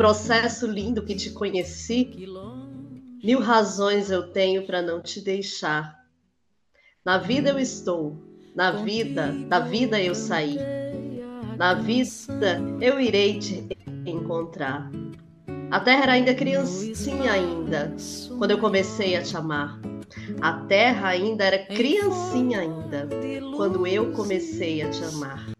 processo lindo que te conheci, mil razões eu tenho para não te deixar. Na vida eu estou, na vida, da vida eu saí. Na vida eu irei te encontrar. A terra era ainda criancinha ainda, quando eu comecei a te amar. A terra ainda era criancinha ainda, quando eu comecei a te amar.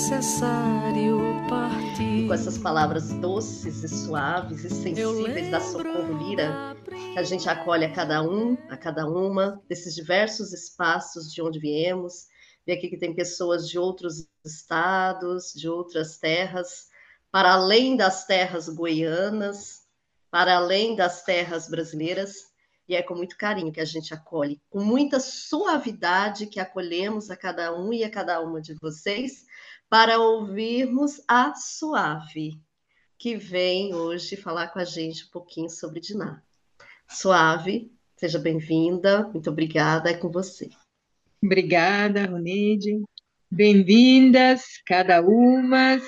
Necessário partir. Com essas palavras doces e suaves e sensíveis da Socorro Lira, que a gente acolhe a cada um, a cada uma desses diversos espaços de onde viemos. Vê aqui que tem pessoas de outros estados, de outras terras, para além das terras goianas, para além das terras brasileiras, e é com muito carinho que a gente acolhe, com muita suavidade que acolhemos a cada um e a cada uma de vocês, para ouvirmos a Suave, que vem hoje falar com a gente um pouquinho sobre Diná. Suave, seja bem-vinda, muito obrigada, é com você. Obrigada, Ronide. Bem-vindas, cada uma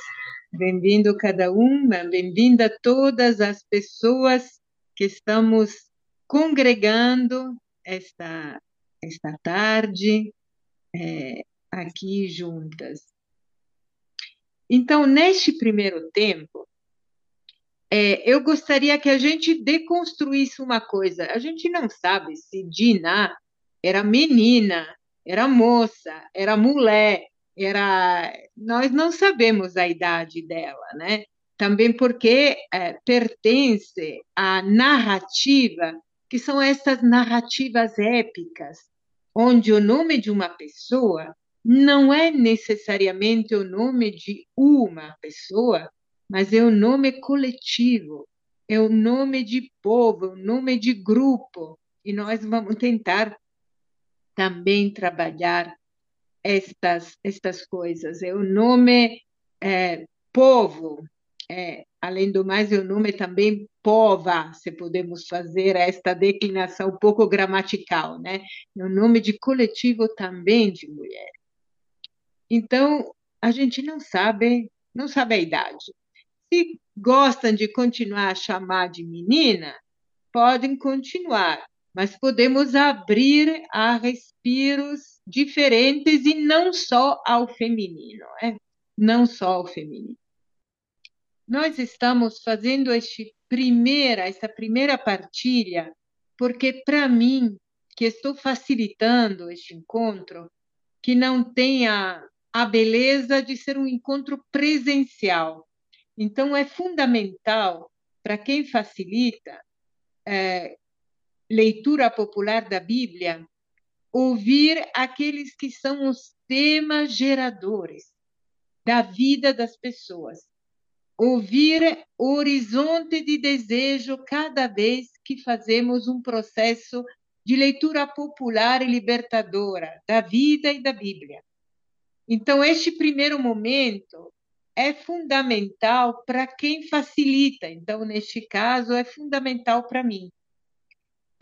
Bem-vindo cada uma, bem-vinda todas as pessoas que estamos congregando esta, esta tarde é, aqui juntas. Então, neste primeiro tempo, é, eu gostaria que a gente deconstruísse uma coisa. A gente não sabe se Dina era menina, era moça, era mulher, era nós não sabemos a idade dela, né? Também porque é, pertence à narrativa, que são essas narrativas épicas, onde o nome de uma pessoa não é necessariamente o nome de uma pessoa, mas é o nome coletivo, é o nome de povo, é o nome de grupo. E nós vamos tentar também trabalhar estas, estas coisas. É o nome é, povo, é, além do mais, é o nome também pova, se podemos fazer esta declinação um pouco gramatical, né? É o nome de coletivo também de mulher. Então, a gente não sabe, não sabe a idade. Se gostam de continuar a chamar de menina, podem continuar, mas podemos abrir a respiros diferentes e não só ao feminino, é? não só ao feminino. Nós estamos fazendo este primeira, essa primeira partilha, porque para mim, que estou facilitando este encontro, que não tenha a beleza de ser um encontro presencial. Então, é fundamental para quem facilita é, leitura popular da Bíblia, ouvir aqueles que são os temas geradores da vida das pessoas. Ouvir o horizonte de desejo cada vez que fazemos um processo de leitura popular e libertadora da vida e da Bíblia. Então, este primeiro momento é fundamental para quem facilita. Então, neste caso, é fundamental para mim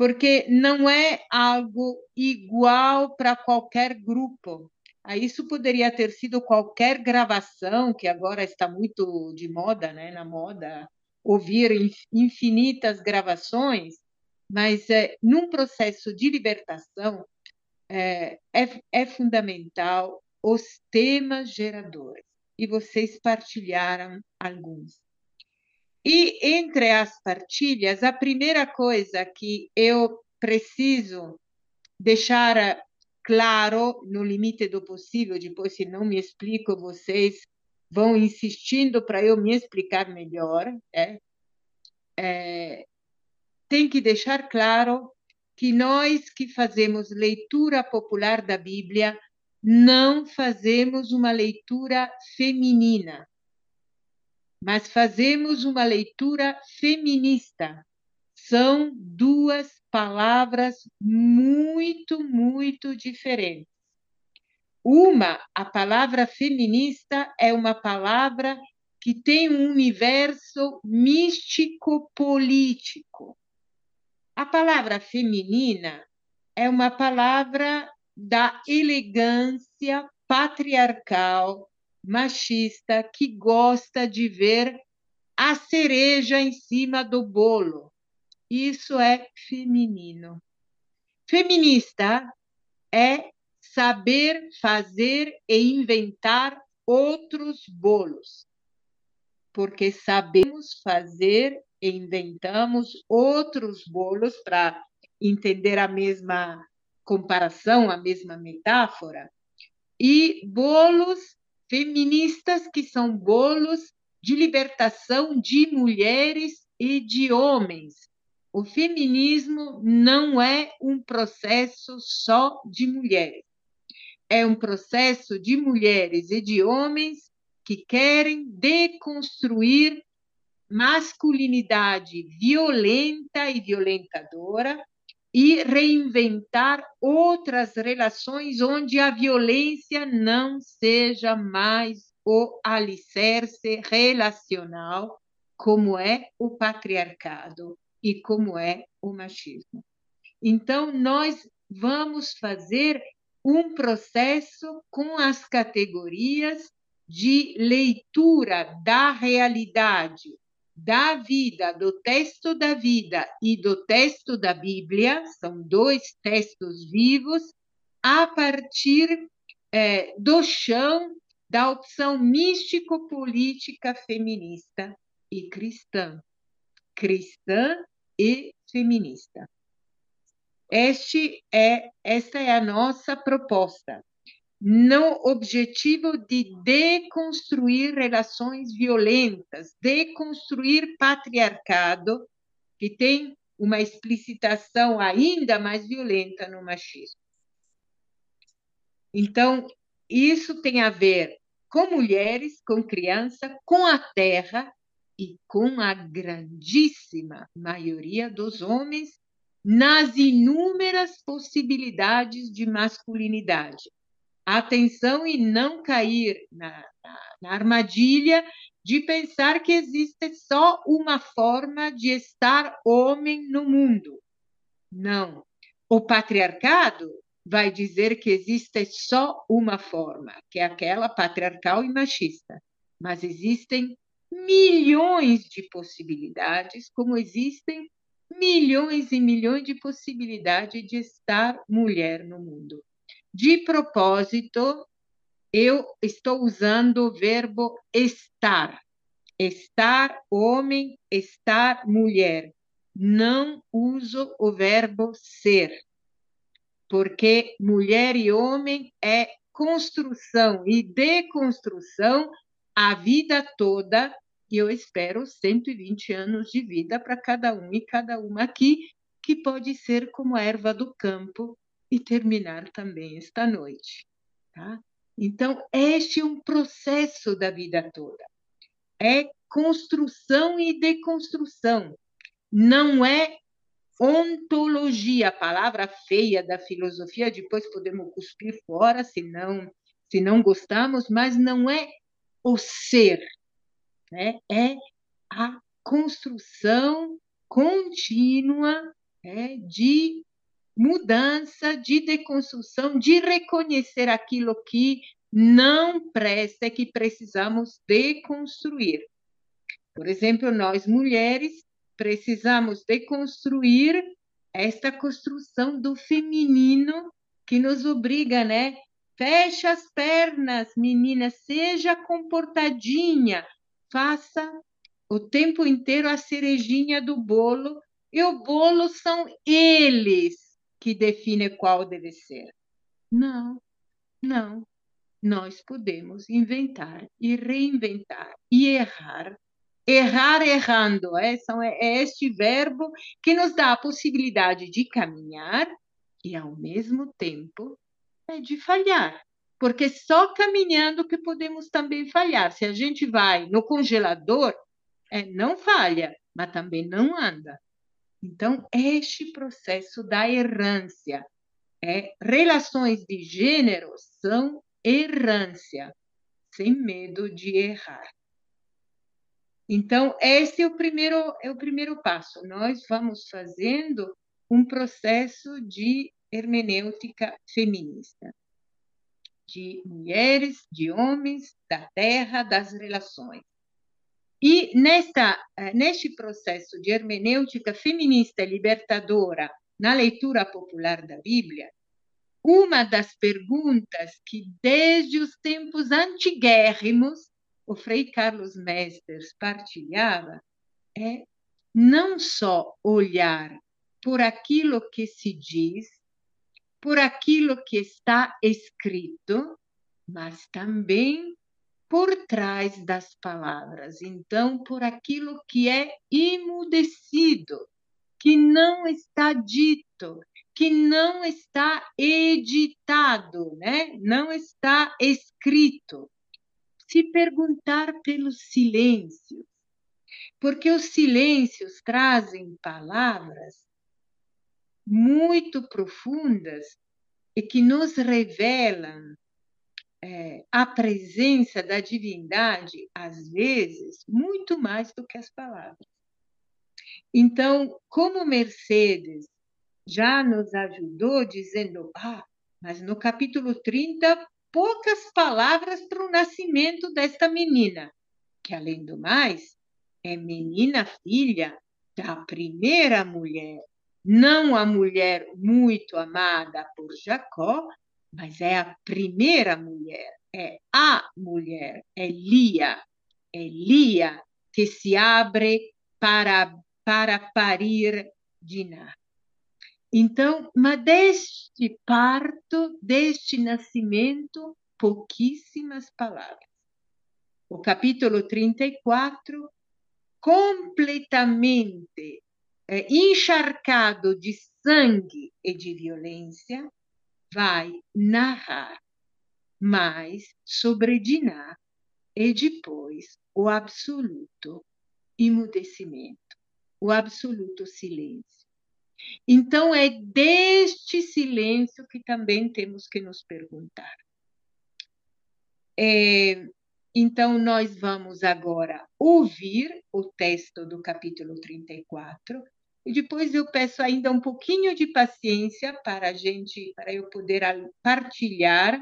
porque não é algo igual para qualquer grupo. Isso poderia ter sido qualquer gravação, que agora está muito de moda, né, na moda, ouvir infinitas gravações, mas é, num processo de libertação é, é, é fundamental os temas geradores. E vocês partilharam alguns. E entre as partilhas, a primeira coisa que eu preciso deixar claro, no limite do possível, depois, se não me explico, vocês vão insistindo para eu me explicar melhor, é, é, tem que deixar claro que nós que fazemos leitura popular da Bíblia não fazemos uma leitura feminina mas fazemos uma leitura feminista, são duas palavras muito, muito diferentes. Uma, a palavra feminista é uma palavra que tem um universo místico-político. A palavra feminina é uma palavra da elegância patriarcal, machista, que gosta de ver a cereja em cima do bolo. Isso é feminino. Feminista é saber fazer e inventar outros bolos, porque sabemos fazer e inventamos outros bolos para entender a mesma comparação, a mesma metáfora, e bolos feministas que são bolos de libertação de mulheres e de homens. O feminismo não é um processo só de mulheres. É um processo de mulheres e de homens que querem deconstruir masculinidade violenta e violentadora e reinventar outras relações onde a violência não seja mais o alicerce relacional, como é o patriarcado e como é o machismo. Então, nós vamos fazer um processo com as categorias de leitura da realidade, da vida, do texto da vida e do texto da Bíblia, são dois textos vivos, a partir é, do chão da opção místico-política feminista e cristã. Cristã e feminista. Este é, esta é a nossa proposta no objetivo de deconstruir relações violentas, deconstruir patriarcado, que tem uma explicitação ainda mais violenta no machismo. Então, isso tem a ver com mulheres, com criança, com a terra e com a grandíssima maioria dos homens nas inúmeras possibilidades de masculinidade atenção e não cair na, na, na armadilha de pensar que existe só uma forma de estar homem no mundo. Não. O patriarcado vai dizer que existe só uma forma, que é aquela patriarcal e machista. Mas existem milhões de possibilidades, como existem milhões e milhões de possibilidades de estar mulher no mundo. De propósito, eu estou usando o verbo estar. Estar homem, estar mulher. Não uso o verbo ser, porque mulher e homem é construção e deconstrução a vida toda, e eu espero 120 anos de vida para cada um e cada uma aqui, que pode ser como a erva do campo, e terminar também esta noite. Tá? Então, este é um processo da vida toda. É construção e deconstrução. Não é ontologia, palavra feia da filosofia, depois podemos cuspir fora se não, se não gostamos, mas não é o ser, né? é a construção contínua é, de mudança, de deconstrução, de reconhecer aquilo que não presta, que precisamos deconstruir. Por exemplo, nós mulheres precisamos deconstruir esta construção do feminino que nos obriga, né? Fecha as pernas, menina, seja comportadinha, faça o tempo inteiro a cerejinha do bolo, e o bolo são eles que define qual deve ser. Não, não. Nós podemos inventar e reinventar e errar. Errar errando, é, é este verbo que nos dá a possibilidade de caminhar e, ao mesmo tempo, é de falhar. Porque só caminhando que podemos também falhar. Se a gente vai no congelador, é, não falha, mas também não anda. Então, este processo da errância, é, relações de gênero são errância, sem medo de errar. Então, esse é o primeiro, é o primeiro passo. Nós vamos fazendo um processo de hermenêutica feminista, de mulheres, de homens, da terra, das relações. E nesta, eh, neste processo de hermenêutica feminista libertadora na leitura popular da Bíblia, uma das perguntas que, desde os tempos antiguérrimos, o Frei Carlos Mesters partilhava é não só olhar por aquilo que se diz, por aquilo que está escrito, mas também por trás das palavras. Então, por aquilo que é imudecido, que não está dito, que não está editado, né? não está escrito. Se perguntar pelo silêncio, porque os silêncios trazem palavras muito profundas e que nos revelam é, a presença da divindade, às vezes, muito mais do que as palavras. Então, como Mercedes já nos ajudou dizendo, ah, mas no capítulo 30, poucas palavras para o nascimento desta menina, que, além do mais, é menina filha da primeira mulher, não a mulher muito amada por Jacó, mas é a primeira mulher, é a mulher, é Lia, é Lia que se abre para, para parir Diná. Então, mas deste parto, deste nascimento, pouquíssimas palavras. O capítulo 34, completamente é, encharcado de sangue e de violência, vai narrar mais sobre Diná e depois o absoluto imudecimento, o absoluto silêncio. Então, é deste silêncio que também temos que nos perguntar. É, então, nós vamos agora ouvir o texto do capítulo 34 e depois eu peço ainda um pouquinho de paciência para a gente, para eu poder partilhar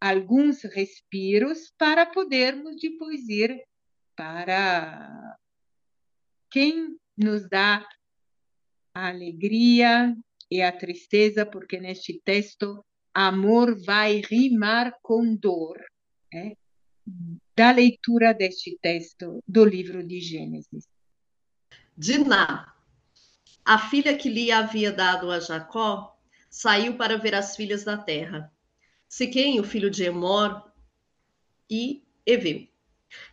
alguns respiros para podermos depois ir para quem nos dá a alegria e a tristeza, porque neste texto amor vai rimar com dor, né? da leitura deste texto do livro de Gênesis. Diná, a filha que Lia havia dado a Jacó saiu para ver as filhas da terra. Siquém, o filho de Emor, e Eveu.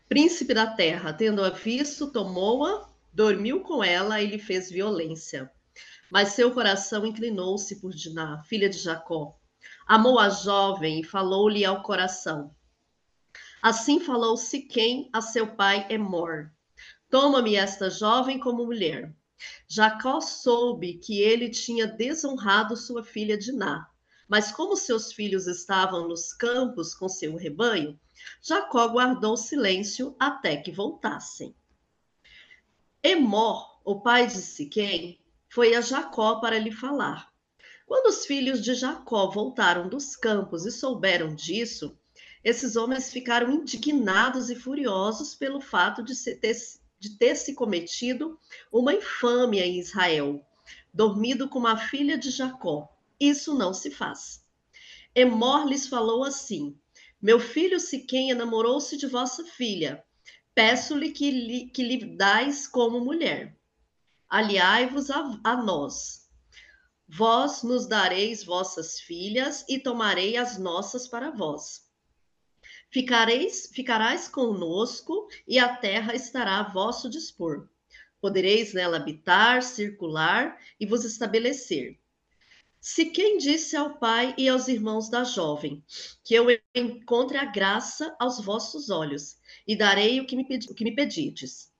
Príncipe da terra, tendo-a visto, tomou-a, dormiu com ela e lhe fez violência. Mas seu coração inclinou-se por Diná, filha de Jacó. Amou a jovem e falou-lhe ao coração. Assim falou Siquém a seu pai Emor: Toma-me esta jovem como mulher. Jacó soube que ele tinha desonrado sua filha Diná. Mas como seus filhos estavam nos campos com seu rebanho, Jacó guardou silêncio até que voltassem. Emor, o pai de Siquém, foi a Jacó para lhe falar. Quando os filhos de Jacó voltaram dos campos e souberam disso, esses homens ficaram indignados e furiosos pelo fato de ter de ter se cometido uma infâmia em Israel, dormido com uma filha de Jacó. Isso não se faz. Emor lhes falou assim: Meu filho Siquém enamorou-se de vossa filha. Peço-lhe que, lhe, que lhe dais como mulher. Aliai-vos a, a nós. Vós nos dareis vossas filhas e tomarei as nossas para vós. Ficareis, ficarás conosco e a terra estará a vosso dispor. Podereis nela habitar, circular e vos estabelecer. Se quem disse ao pai e aos irmãos da jovem que eu encontre a graça aos vossos olhos e darei o que me, pedi, o que me pedides.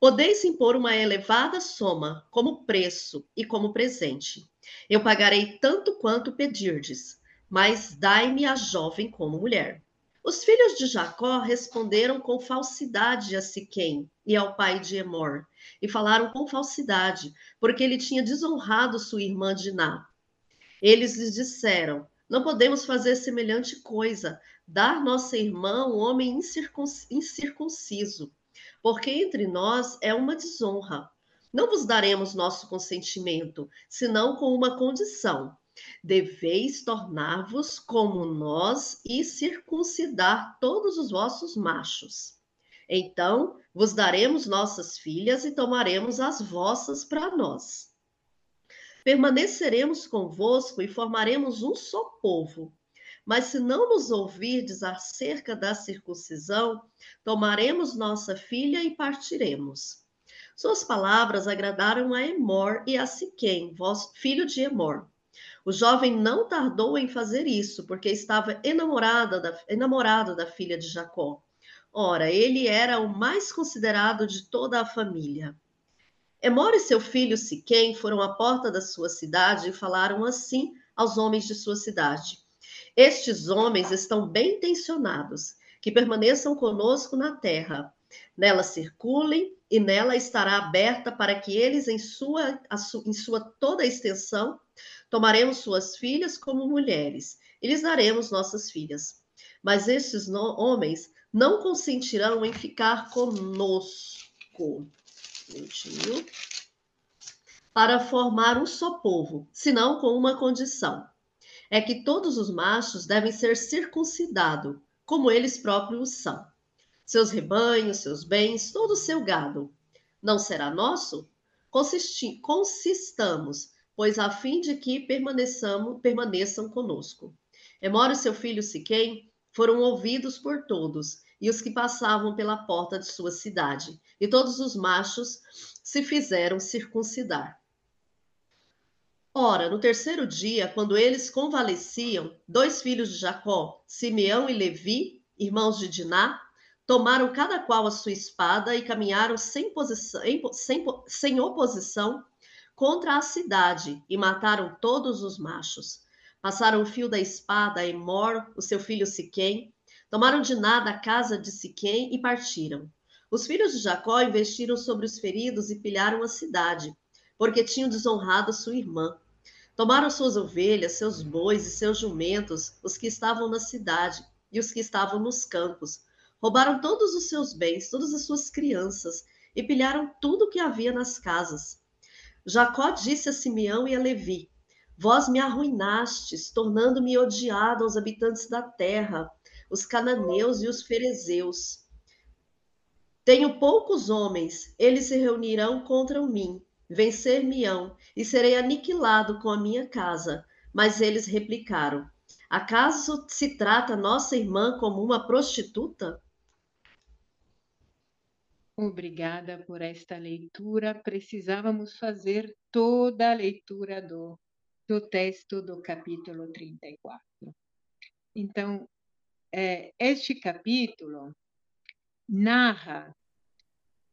Podeis impor uma elevada soma como preço e como presente. Eu pagarei tanto quanto pedirdes, mas dai-me a jovem como mulher. Os filhos de Jacó responderam com falsidade a Siquém e ao pai de Emor, e falaram com falsidade, porque ele tinha desonrado sua irmã Diná. Eles lhes disseram: Não podemos fazer semelhante coisa, dar nossa irmã um homem incircunciso, porque entre nós é uma desonra. Não vos daremos nosso consentimento, senão com uma condição Deveis tornar-vos como nós e circuncidar todos os vossos machos. Então vos daremos nossas filhas e tomaremos as vossas para nós. Permaneceremos convosco e formaremos um só povo. Mas se não nos ouvirdes acerca da circuncisão, tomaremos nossa filha e partiremos. Suas palavras agradaram a Emor e a Siquém, filho de Emor. O jovem não tardou em fazer isso, porque estava enamorada da, enamorado da filha de Jacó. Ora, ele era o mais considerado de toda a família. Emor e seu filho Siquém foram à porta da sua cidade e falaram assim aos homens de sua cidade: Estes homens estão bem intencionados, que permaneçam conosco na terra. Nela circulem e nela estará aberta para que eles, em sua, em sua toda extensão, Tomaremos suas filhas como mulheres e lhes daremos nossas filhas. Mas estes homens não consentirão em ficar conosco. Minutinho. Para formar um só povo, senão com uma condição: é que todos os machos devem ser circuncidados, como eles próprios são. Seus rebanhos, seus bens, todo o seu gado. Não será nosso? Consisti consistamos pois a fim de que permaneçamos, permaneçam conosco. Emora seu filho Siquém foram ouvidos por todos, e os que passavam pela porta de sua cidade, e todos os machos se fizeram circuncidar. Ora, no terceiro dia, quando eles convalesciam, dois filhos de Jacó, Simeão e Levi, irmãos de Diná, tomaram cada qual a sua espada e caminharam sem, posição, sem, sem oposição contra a cidade e mataram todos os machos. Passaram o fio da espada a Emor, o seu filho Siquém, tomaram de nada a casa de Siquém e partiram. Os filhos de Jacó investiram sobre os feridos e pilharam a cidade, porque tinham desonrado sua irmã. Tomaram suas ovelhas, seus bois e seus jumentos, os que estavam na cidade e os que estavam nos campos. Roubaram todos os seus bens, todas as suas crianças, e pilharam tudo o que havia nas casas. Jacó disse a Simeão e a Levi: Vós me arruinastes, tornando-me odiado aos habitantes da terra, os cananeus e os ferezeus. Tenho poucos homens, eles se reunirão contra mim, vencer-me-ão, e serei aniquilado com a minha casa. Mas eles replicaram: Acaso se trata nossa irmã como uma prostituta? Obrigada por esta leitura. Precisávamos fazer toda a leitura do, do texto do capítulo 34. Então, é, este capítulo narra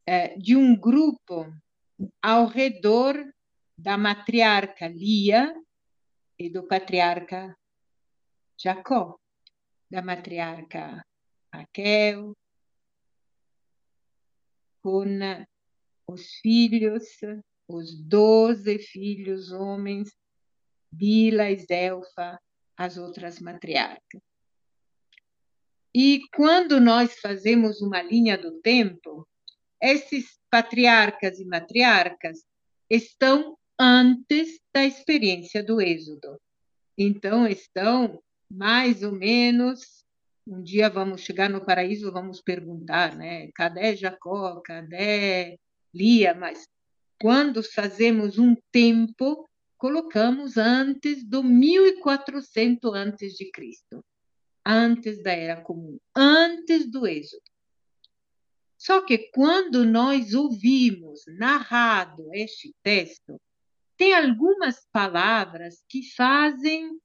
é, de um grupo ao redor da matriarca Lia e do patriarca Jacó, da matriarca Raquel, com os filhos, os doze filhos homens, Bila e Zelfa, as outras matriarcas. E quando nós fazemos uma linha do tempo, esses patriarcas e matriarcas estão antes da experiência do Êxodo. Então, estão mais ou menos um dia vamos chegar no paraíso, vamos perguntar, né? Cadê Jacó? Cadê Lia? Mas quando fazemos um tempo, colocamos antes do 1400 antes de Cristo, antes da era comum, antes do êxodo. Só que quando nós ouvimos narrado este texto, tem algumas palavras que fazem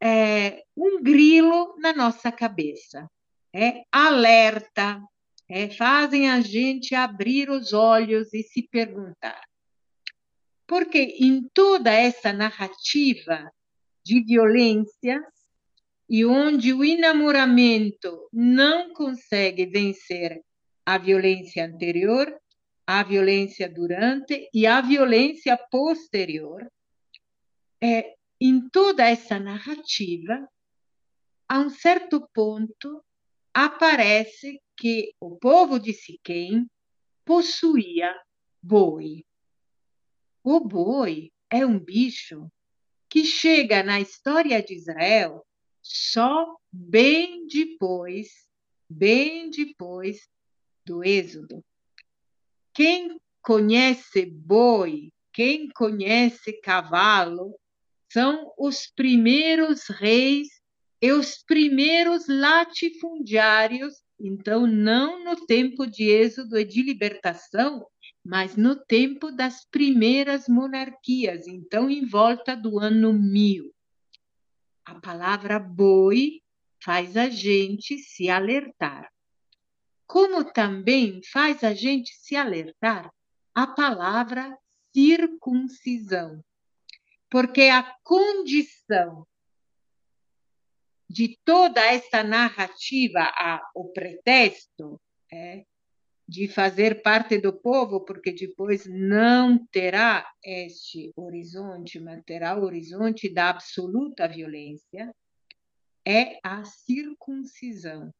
é, um grilo na nossa cabeça. É alerta, é, fazem a gente abrir os olhos e se perguntar. Porque em toda essa narrativa de violência, e onde o enamoramento não consegue vencer a violência anterior, a violência durante e a violência posterior, é, em toda essa narrativa, a um certo ponto, aparece que o povo de Siquém possuía boi. O boi é um bicho que chega na história de Israel só bem depois, bem depois do Êxodo. Quem conhece boi, quem conhece cavalo, são os primeiros reis e os primeiros latifundiários, então não no tempo de êxodo e de libertação, mas no tempo das primeiras monarquias, então em volta do ano mil. A palavra boi faz a gente se alertar. Como também faz a gente se alertar a palavra circuncisão. Porque a condição de toda essa narrativa, a, o pretexto é, de fazer parte do povo, porque depois não terá este horizonte, mas terá o horizonte da absoluta violência, é a circuncisão,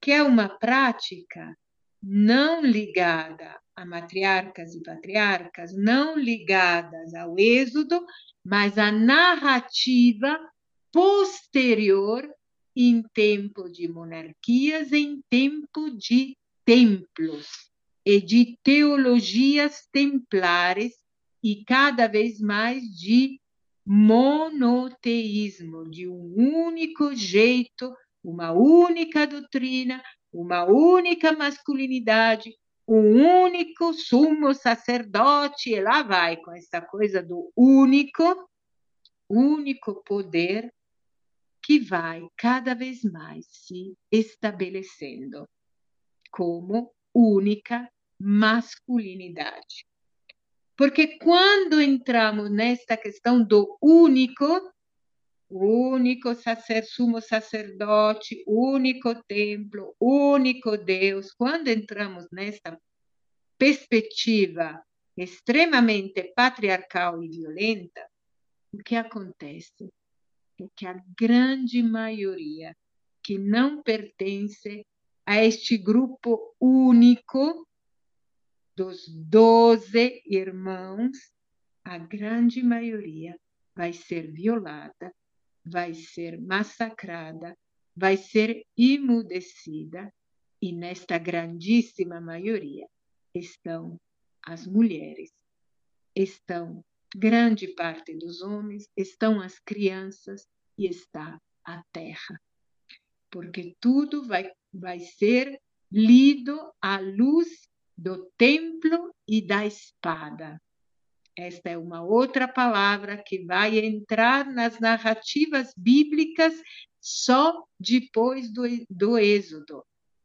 que é uma prática não ligada a matriarcas e patriarcas, não ligadas ao êxodo, mas à narrativa posterior em tempo de monarquias, em tempo de templos e de teologias templares e cada vez mais de monoteísmo, de um único jeito, uma única doutrina, uma única masculinidade, um único sumo sacerdote, e lá vai com essa coisa do único, único poder que vai cada vez mais se estabelecendo como única masculinidade. Porque quando entramos nesta questão do único, único sacer, sumo sacerdote, único templo, único Deus, quando entramos nesta perspectiva extremamente patriarcal e violenta, o que acontece é que a grande maioria que não pertence a este grupo único dos doze irmãos, a grande maioria vai ser violada, vai ser massacrada, vai ser imudecida, e nesta grandíssima maioria estão as mulheres, estão grande parte dos homens, estão as crianças e está a terra. Porque tudo vai vai ser lido à luz do templo e da espada. Esta é uma outra palavra que vai entrar nas narrativas bíblicas só depois do, do Êxodo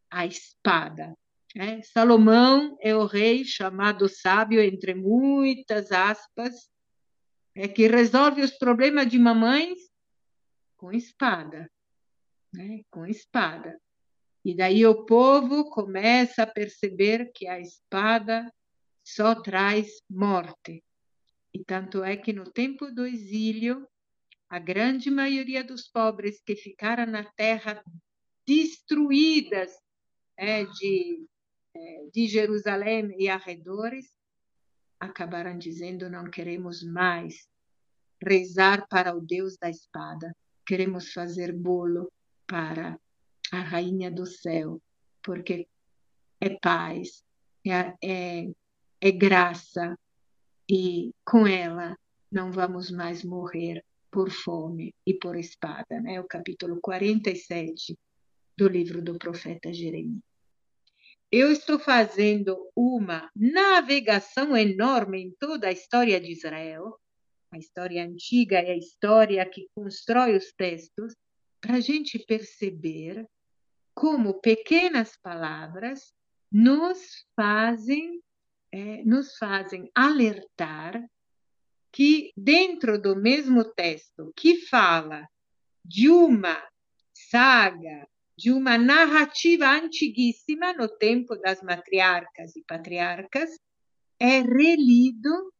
a espada. É, Salomão é o rei chamado sábio, entre muitas aspas, é que resolve os problemas de mamães com espada. Né? Com espada. E daí o povo começa a perceber que a espada só traz morte. E tanto é que no tempo do exílio, a grande maioria dos pobres que ficaram na terra destruídas é, de, é, de Jerusalém e arredores, acabaram dizendo: não queremos mais rezar para o Deus da espada, queremos fazer bolo para a rainha do céu, porque é paz, é, é, é graça, e com ela não vamos mais morrer por fome e por espada, né? O capítulo 47 do livro do profeta Jeremias. Eu estou fazendo uma navegação enorme em toda a história de Israel, a história antiga e a história que constrói os textos, para a gente perceber como pequenas palavras nos fazem, é, nos fazem alertar que dentro do mesmo texto que fala de uma saga, de uma narrativa antiguíssima no tempo das matriarcas e patriarcas, é relido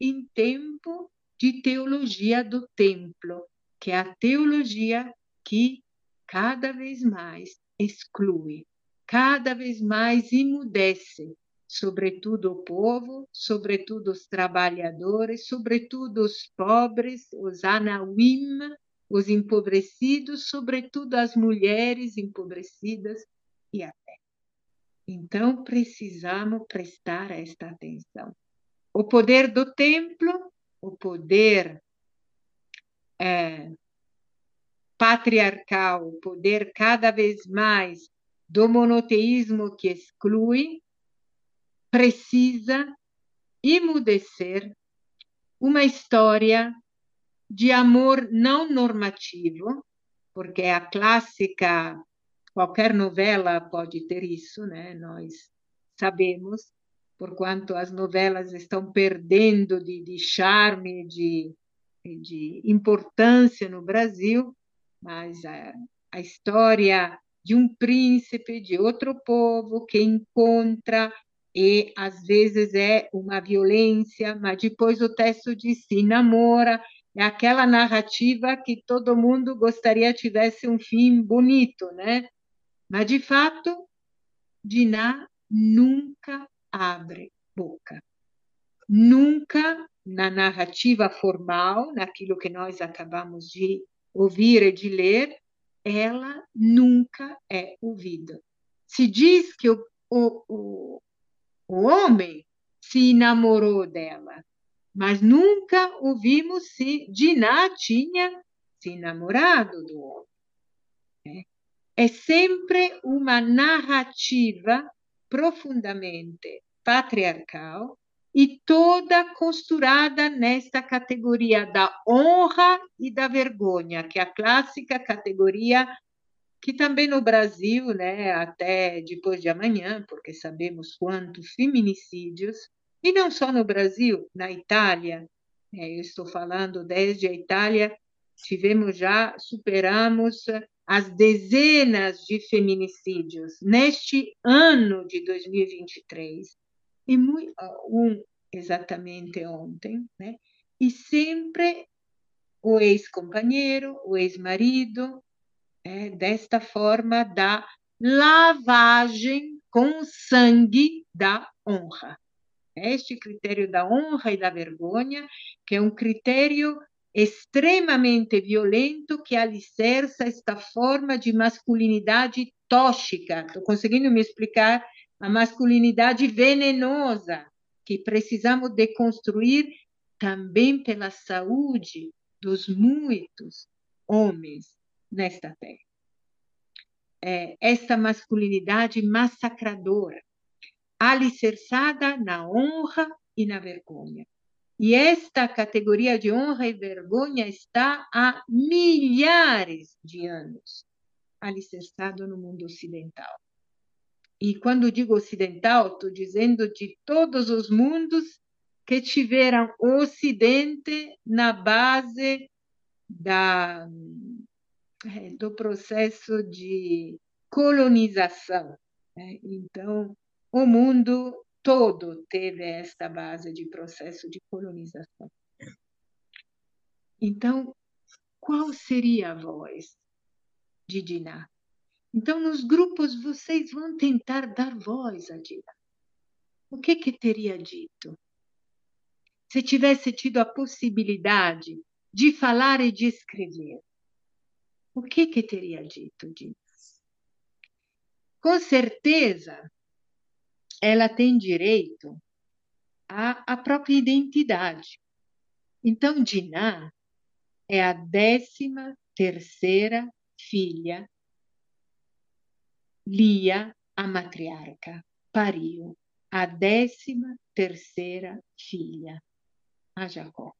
em tempo de teologia do templo, que é a teologia que cada vez mais exclui, cada vez mais imudece, sobretudo o povo, sobretudo os trabalhadores, sobretudo os pobres, os anawim, os empobrecidos, sobretudo as mulheres empobrecidas e a fé. Então, precisamos prestar esta atenção. O poder do templo, o poder é, patriarcal, o poder cada vez mais do monoteísmo que exclui, precisa imudecer uma história de amor não normativo, porque a clássica, qualquer novela pode ter isso, né? Nós sabemos, porquanto as novelas estão perdendo de, de charme, de, de importância no Brasil, mas a, a história de um príncipe de outro povo que encontra e às vezes é uma violência, mas depois o texto diz se namora, é aquela narrativa que todo mundo gostaria tivesse um fim bonito, né? Mas de fato, Diná nunca abre boca. Nunca na narrativa formal, naquilo que nós acabamos de ouvir e de ler, ela nunca é ouvida. Se diz que o, o, o, o homem se enamorou dela, mas nunca ouvimos se Diná tinha se namorado do homem. É, é sempre uma narrativa profundamente patriarcal e toda costurada nesta categoria da honra e da vergonha, que é a clássica categoria que também no Brasil, né, até depois de amanhã, porque sabemos quantos feminicídios, e não só no Brasil, na Itália, né, eu estou falando desde a Itália, tivemos já, superamos as dezenas de feminicídios neste ano de 2023 e muito, um exatamente ontem, né? E sempre o ex-companheiro, o ex-marido, é, desta forma da lavagem com sangue da honra. Este critério da honra e da vergonha, que é um critério extremamente violento que alicerça esta forma de masculinidade tóxica. Estou conseguindo me explicar? a masculinidade venenosa que precisamos deconstruir também pela saúde dos muitos homens nesta terra. É, esta masculinidade massacradora, alicerçada na honra e na vergonha. E esta categoria de honra e vergonha está há milhares de anos alicerçado no mundo ocidental. E quando digo ocidental, estou dizendo de todos os mundos que tiveram o Ocidente na base da, do processo de colonização. Né? Então, o mundo todo teve esta base de processo de colonização. Então, qual seria a voz de Diná? Então, nos grupos, vocês vão tentar dar voz a Dina. O que, que teria dito? Se tivesse tido a possibilidade de falar e de escrever, o que, que teria dito, Dina? Com certeza, ela tem direito à, à própria identidade. Então, Diná é a décima terceira filha Lia, a matriarca, pariu a décima terceira filha, a Jacó.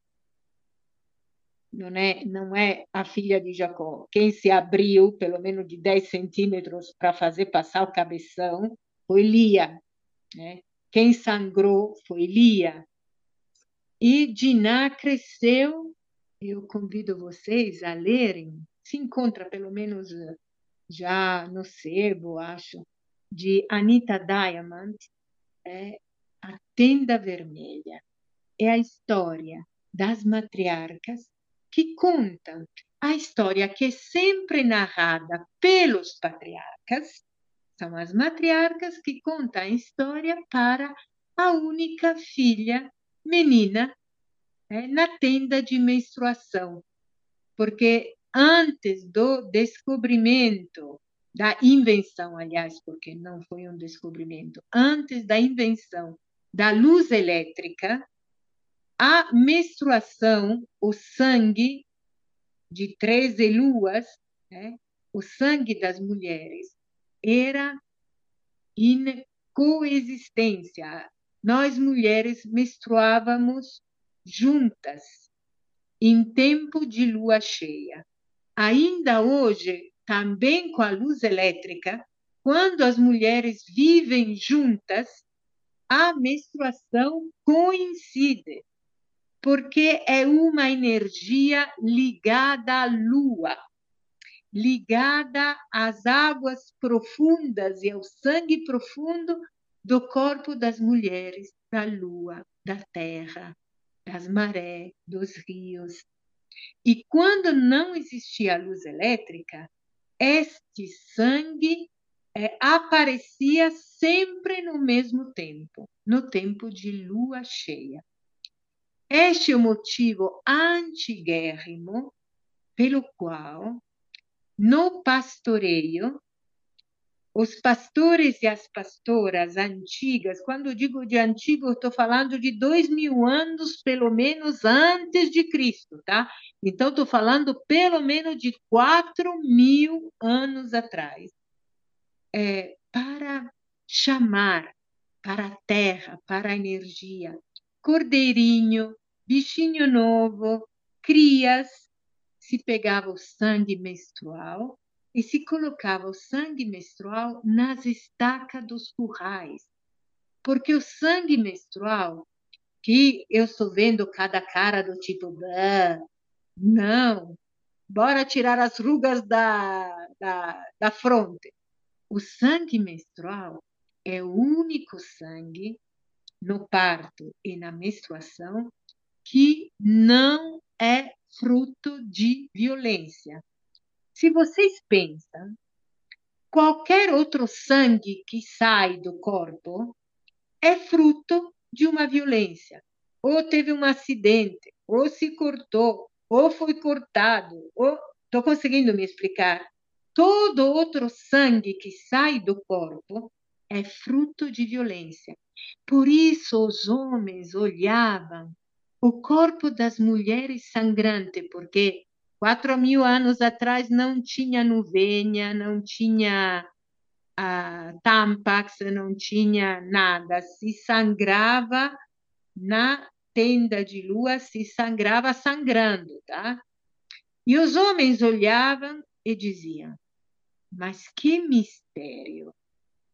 Não é, não é a filha de Jacó. Quem se abriu, pelo menos de 10 centímetros, para fazer passar o cabeção, foi Lia. Né? Quem sangrou foi Lia. E Diná cresceu, eu convido vocês a lerem, se encontra pelo menos já no sebo, acho, de Anita Diamond, é A Tenda Vermelha. É a história das matriarcas que contam a história que é sempre narrada pelos patriarcas, são as matriarcas que contam a história para a única filha menina é, na tenda de menstruação. Porque antes do descobrimento, da invenção, aliás, porque não foi um descobrimento, antes da invenção da luz elétrica, a menstruação, o sangue de 13 luas, né, o sangue das mulheres, era em coexistência. Nós mulheres menstruávamos juntas em tempo de lua cheia. Ainda hoje, também com a luz elétrica, quando as mulheres vivem juntas, a menstruação coincide porque é uma energia ligada à lua, ligada às águas profundas e ao sangue profundo do corpo das mulheres, da lua, da terra, das marés, dos rios. E quando não existia a luz elétrica, este sangue é, aparecia sempre no mesmo tempo, no tempo de lua cheia. Este é o motivo antiguérrimo pelo qual, no pastoreio, os pastores e as pastoras antigas, quando digo de antigo, estou falando de dois mil anos, pelo menos, antes de Cristo, tá? Então, estou falando pelo menos de quatro mil anos atrás. É, para chamar para a terra, para a energia, cordeirinho, bichinho novo, crias, se pegava o sangue menstrual e se colocava o sangue menstrual nas estacas dos currais. Porque o sangue menstrual, que eu estou vendo cada cara do tipo, não, bora tirar as rugas da, da, da fronte. O sangue menstrual é o único sangue no parto e na menstruação que não é fruto de violência. Se vocês pensam, qualquer outro sangue que sai do corpo é fruto de uma violência. Ou teve um acidente, ou se cortou, ou foi cortado, ou estou conseguindo me explicar. Todo outro sangue que sai do corpo é fruto de violência. Por isso os homens olhavam o corpo das mulheres sangrante, porque quatro mil anos atrás não tinha nuvenha, não tinha uh, tampax, não tinha nada. Se sangrava na tenda de lua, se sangrava sangrando, tá? E os homens olhavam e diziam: Mas que mistério!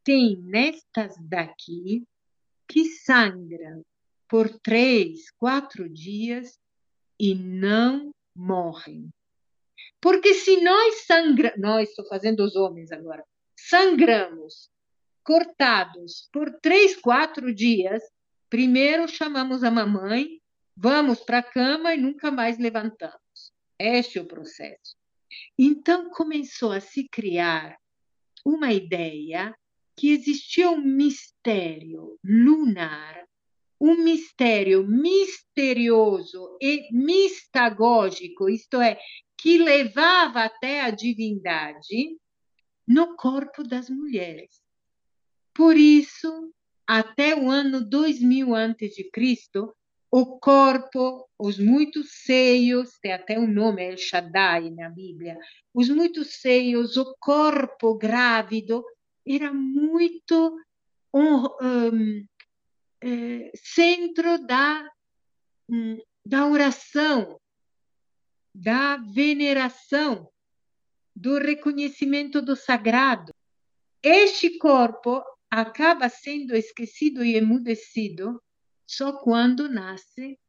Tem nestas daqui que sangram por três, quatro dias e não morrem. Porque se nós sangramos, nós estou fazendo os homens agora, sangramos, cortados por três, quatro dias, primeiro chamamos a mamãe, vamos para a cama e nunca mais levantamos. Este é o processo. Então começou a se criar uma ideia que existia um mistério lunar, um mistério misterioso e mistagógico, isto é, que levava até a divindade no corpo das mulheres. Por isso, até o ano 2000 a.C., o corpo, os muitos seios, tem até um nome, El Shaddai na Bíblia, os muitos seios, o corpo grávido, era muito um, um é, centro da, um, da oração, da veneração, do reconhecimento do sagrado. Este corpo acaba sendo esquecido e emudecido só quando nasce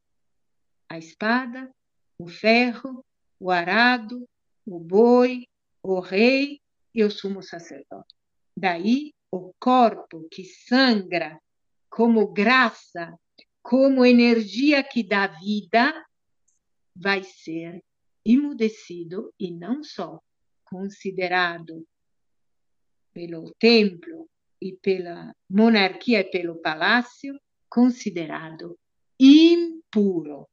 a espada, o ferro, o arado, o boi, o rei e o sumo sacerdote. Daí o corpo que sangra como graça, como energia que dá vida, vai ser imudecido e não só considerado pelo templo e pela monarquia e pelo palácio, considerado impuro,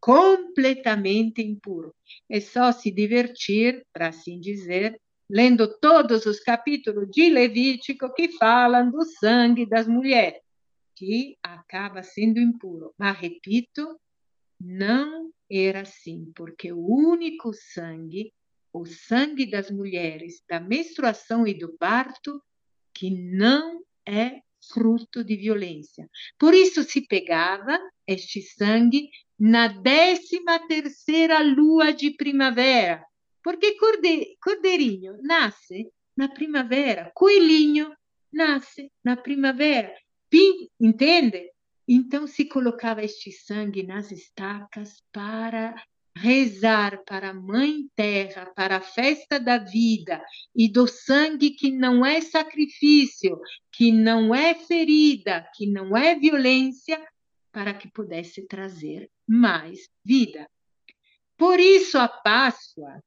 completamente impuro. É só se divertir, para assim dizer, lendo todos os capítulos de Levítico que falam do sangue das mulheres, que acaba sendo impuro. Mas, repito, não era assim, porque o único sangue, o sangue das mulheres, da menstruação e do parto, que não é fruto de violência. Por isso se pegava este sangue na décima terceira lua de primavera, porque corde, cordeirinho nasce na primavera, coelhinho nasce na primavera, Pin, entende? Então se colocava este sangue nas estacas para rezar para a Mãe Terra, para a festa da vida e do sangue que não é sacrifício, que não é ferida, que não é violência, para que pudesse trazer mais vida. Por isso a Páscoa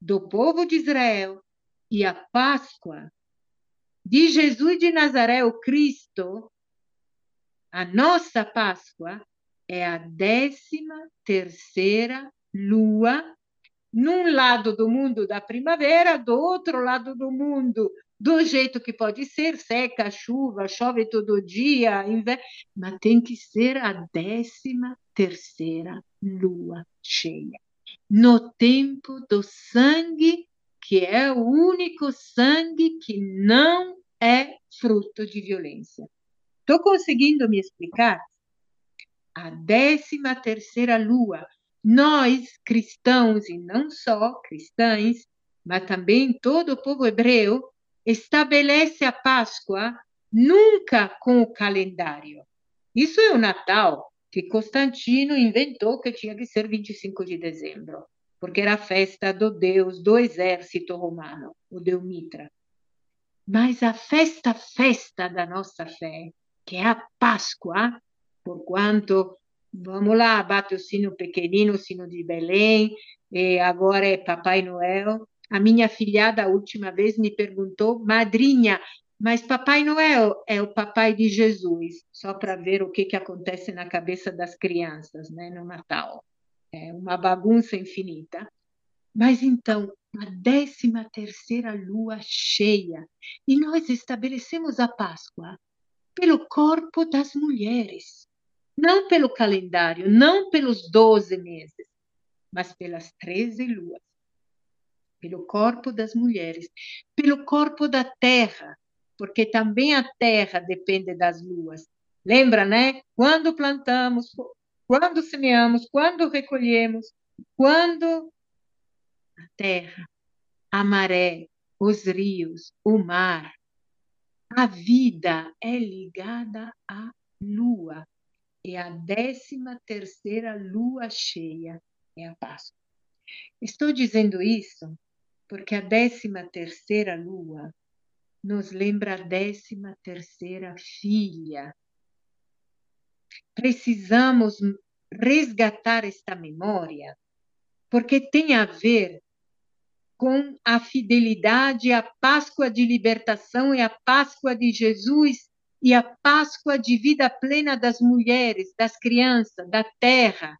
do povo de Israel e a Páscoa de Jesus de Nazaré, o Cristo, a nossa Páscoa é a décima terceira lua, num lado do mundo da primavera, do outro lado do mundo, do jeito que pode ser, seca, chuva, chove todo dia, inverno, mas tem que ser a décima terceira lua cheia. No tempo do sangue, que é o único sangue que não é fruto de violência. Estou conseguindo me explicar? A décima terceira lua, nós cristãos, e não só cristãos, mas também todo o povo hebreu, estabelece a Páscoa nunca com o calendário. Isso é o Natal, que Constantino inventou que tinha que ser 25 de dezembro, porque era a festa do deus do exército romano, o deus Mitra. Mas a festa, festa da nossa fé, que é a Páscoa, por quanto, vamos lá, bate o sino pequenino, o sino de Belém, e agora é Papai Noel. A minha filhada, a última vez, me perguntou, madrinha, mas Papai Noel é o papai de Jesus, só para ver o que, que acontece na cabeça das crianças né, no Natal. É uma bagunça infinita. Mas então, a décima terceira lua cheia, e nós estabelecemos a Páscoa pelo corpo das mulheres, não pelo calendário, não pelos 12 meses, mas pelas 13 luas, pelo corpo das mulheres, pelo corpo da terra, porque também a terra depende das luas. Lembra, né? Quando plantamos, quando semeamos, quando recolhemos, quando a terra, a maré, os rios, o mar, a vida é ligada à lua. E a décima terceira lua cheia é a Páscoa. Estou dizendo isso porque a décima terceira lua nos lembra a décima terceira filha. Precisamos resgatar esta memória, porque tem a ver com a fidelidade à Páscoa de libertação e à Páscoa de Jesus e a Páscoa de vida plena das mulheres, das crianças, da terra,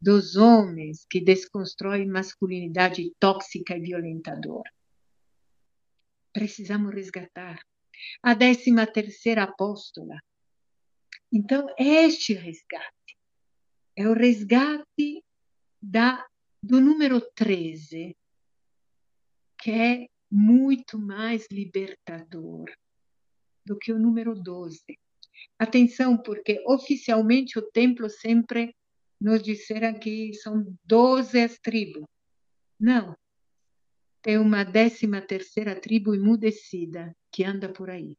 dos homens que desconstroem masculinidade tóxica e violentadora. Precisamos resgatar a décima terceira apóstola. Então, este resgate é o resgate da, do número 13, que é muito mais libertador do que o número 12. Atenção, porque oficialmente o templo sempre nos disseram que são 12 as tribos. Não. É uma décima terceira tribo emudecida que anda por aí.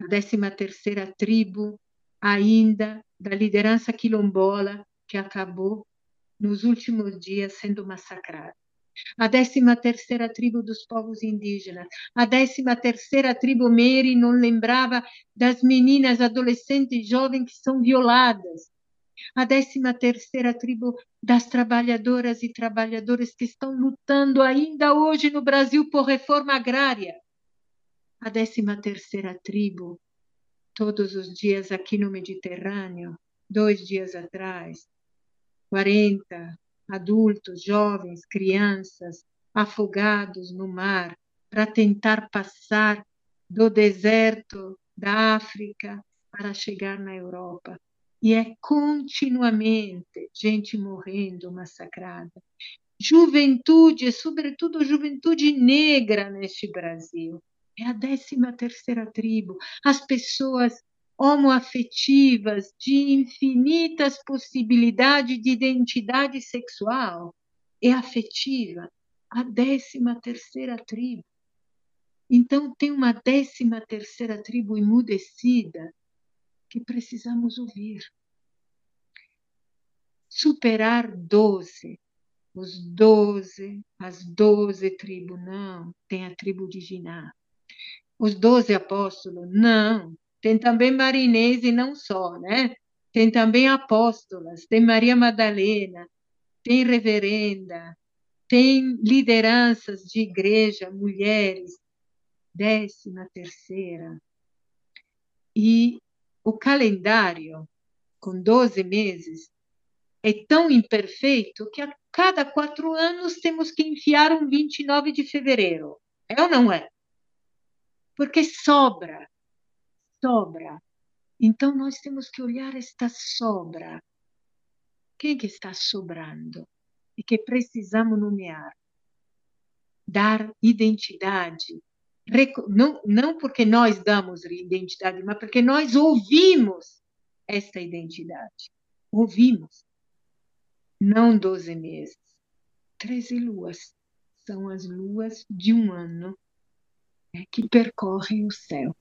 A décima terceira tribo ainda da liderança quilombola que acabou nos últimos dias sendo massacrada. A décima terceira tribo dos povos indígenas, a décima terceira tribo Meri não lembrava das meninas, adolescentes, jovens que são violadas. A décima terceira tribo das trabalhadoras e trabalhadores que estão lutando ainda hoje no Brasil por reforma agrária. A décima terceira tribo, todos os dias aqui no Mediterrâneo, dois dias atrás, 40 adultos, jovens, crianças, afogados no mar para tentar passar do deserto da África para chegar na Europa. E é continuamente gente morrendo, massacrada. Juventude, sobretudo juventude negra neste Brasil. É a décima terceira tribo. As pessoas homoafetivas, de infinitas possibilidades de identidade sexual e afetiva, a décima terceira tribo. Então, tem uma décima terceira tribo emudecida que precisamos ouvir. Superar doze, os doze, as doze tribos, não, tem a tribo de Giná. Os doze apóstolos, não, tem também marinês e não só, né? Tem também apóstolas, tem Maria Madalena, tem reverenda, tem lideranças de igreja, mulheres, décima terceira. E o calendário, com 12 meses, é tão imperfeito que a cada quatro anos temos que enfiar um 29 de fevereiro. É ou não é? Porque sobra sobra. Então nós temos que olhar esta sobra. Quem que está sobrando? E que precisamos nomear. Dar identidade. Não, não porque nós damos identidade, mas porque nós ouvimos esta identidade. Ouvimos. Não 12 meses. 13 luas. São as luas de um ano né, que percorrem o céu.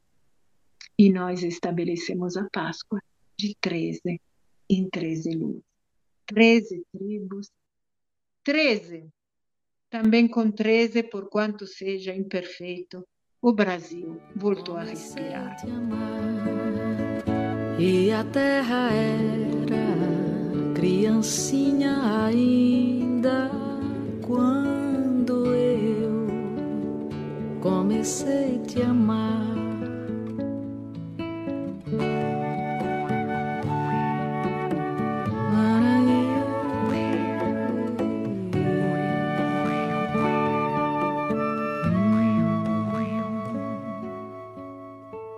E nós estabelecemos a Páscoa de 13 em 13 luas. 13 tribos, 13. Também com 13, por quanto seja imperfeito, o Brasil voltou a respirar. E a terra era criancinha ainda quando eu comecei a te amar.